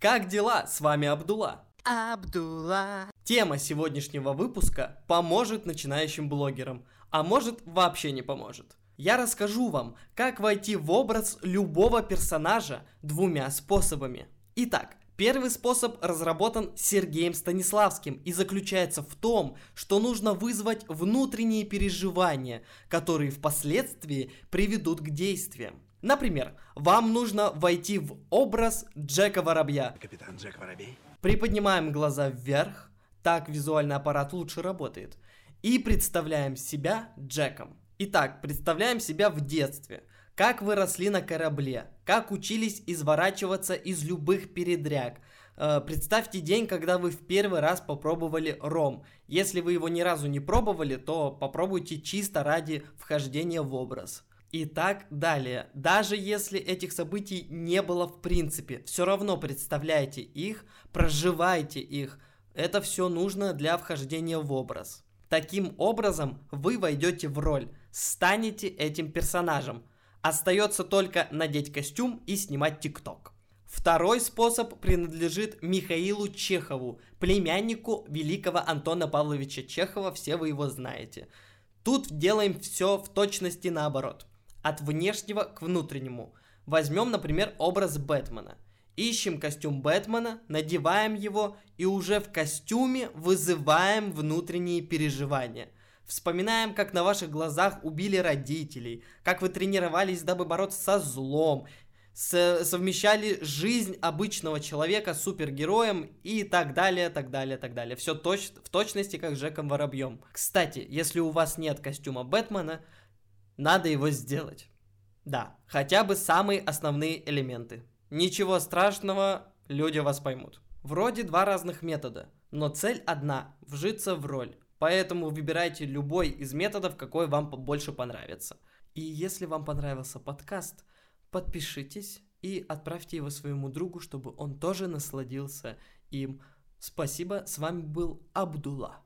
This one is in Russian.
Как дела? С вами Абдула. Абдула. Тема сегодняшнего выпуска поможет начинающим блогерам, а может вообще не поможет. Я расскажу вам, как войти в образ любого персонажа двумя способами. Итак, Первый способ разработан Сергеем Станиславским и заключается в том, что нужно вызвать внутренние переживания, которые впоследствии приведут к действиям. Например, вам нужно войти в образ Джека Воробья. Капитан Джек Воробей. Приподнимаем глаза вверх, так визуальный аппарат лучше работает, и представляем себя Джеком. Итак, представляем себя в детстве – как вы росли на корабле, как учились изворачиваться из любых передряг. Э, представьте день, когда вы в первый раз попробовали ром. Если вы его ни разу не пробовали, то попробуйте чисто ради вхождения в образ. И так далее. Даже если этих событий не было в принципе, все равно представляйте их, проживайте их. Это все нужно для вхождения в образ. Таким образом вы войдете в роль, станете этим персонажем. Остается только надеть костюм и снимать тикток. Второй способ принадлежит Михаилу Чехову, племяннику великого Антона Павловича Чехова, все вы его знаете. Тут делаем все в точности наоборот. От внешнего к внутреннему. Возьмем, например, образ Бэтмена. Ищем костюм Бэтмена, надеваем его и уже в костюме вызываем внутренние переживания – Вспоминаем, как на ваших глазах убили родителей, как вы тренировались, дабы бороться со злом, совмещали жизнь обычного человека с супергероем и так далее, так далее, так далее. Все точ в точности, как с Джеком Воробьем. Кстати, если у вас нет костюма Бэтмена, надо его сделать. Да, хотя бы самые основные элементы. Ничего страшного, люди вас поймут. Вроде два разных метода, но цель одна – вжиться в роль. Поэтому выбирайте любой из методов, какой вам больше понравится. И если вам понравился подкаст, подпишитесь и отправьте его своему другу, чтобы он тоже насладился им. Спасибо, с вами был Абдулла.